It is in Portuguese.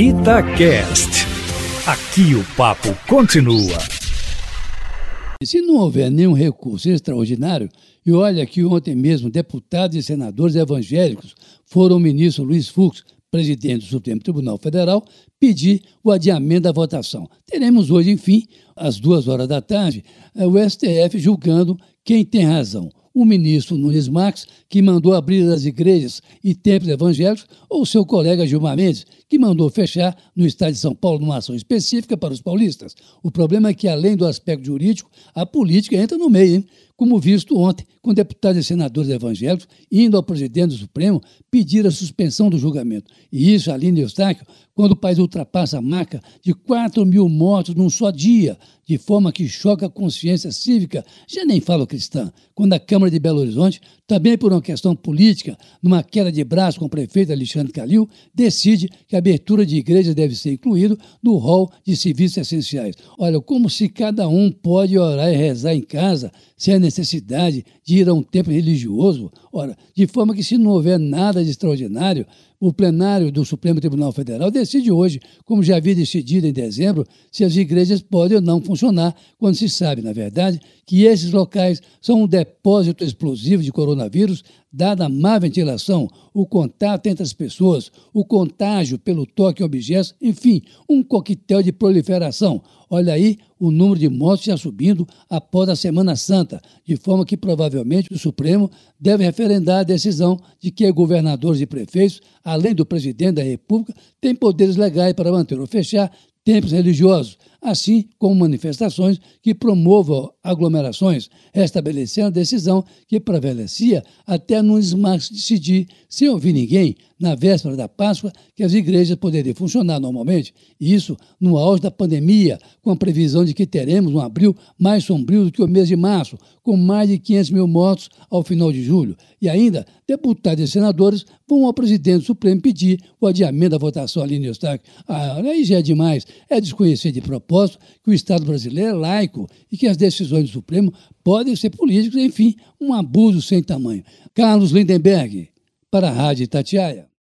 Itacast. Aqui o papo continua. Se não houver nenhum recurso extraordinário, e olha que ontem mesmo deputados e senadores evangélicos foram ao ministro Luiz Fux, presidente do Supremo Tribunal Federal, pedir o adiamento da votação. Teremos hoje, enfim, às duas horas da tarde, o STF julgando quem tem razão o ministro Nunes Marques, que mandou abrir as igrejas e templos evangélicos, ou seu colega Gilmar Mendes, que mandou fechar no estado de São Paulo numa ação específica para os paulistas. O problema é que, além do aspecto jurídico, a política entra no meio, hein? Como visto ontem, com deputados e senadores evangélicos indo ao presidente do Supremo pedir a suspensão do julgamento. E isso, Aline Eustáquio, quando o país ultrapassa a marca de 4 mil mortos num só dia, de forma que choca a consciência cívica, já nem falo cristã, quando a Câmara de Belo Horizonte, também por uma questão política, numa queda de braço com o prefeito Alexandre Calil, decide que a abertura de igrejas deve ser incluído no rol de serviços essenciais. Olha, como se cada um pode orar e rezar em casa sem a necessidade de ir a um templo religioso, ora, de forma que se não houver nada de extraordinário, o plenário do Supremo Tribunal Federal decide hoje, como já havia decidido em dezembro, se as igrejas podem ou não funcionar, quando se sabe, na verdade, que esses locais são um depósito explosivo de coronavírus, dada a má ventilação, o contato entre as pessoas, o contágio pelo toque a objetos, enfim, um coquetel de proliferação. Olha aí o número de mortes já subindo após a Semana Santa, de forma que provavelmente o Supremo deve referendar a decisão de que governadores e prefeitos, além do presidente da República, têm poderes legais para manter ou fechar templos religiosos, assim como manifestações que promovam aglomerações, restabelecendo a decisão que prevalecia até Marques decidir, sem ouvir ninguém, na véspera da Páscoa, que as igrejas poderiam funcionar normalmente, e isso no auge da pandemia, com a previsão de que teremos um abril mais sombrio do que o mês de março, com mais de 500 mil mortos ao final de julho. E ainda, deputados e senadores vão ao presidente do Supremo pedir o adiamento da votação ali no Eustáquio. Ah, aí já é demais, é desconhecer de propósito que o Estado brasileiro é laico e que as decisões do Supremo podem ser políticas, enfim, um abuso sem tamanho. Carlos Lindenberg, para a Rádio Itatiaia.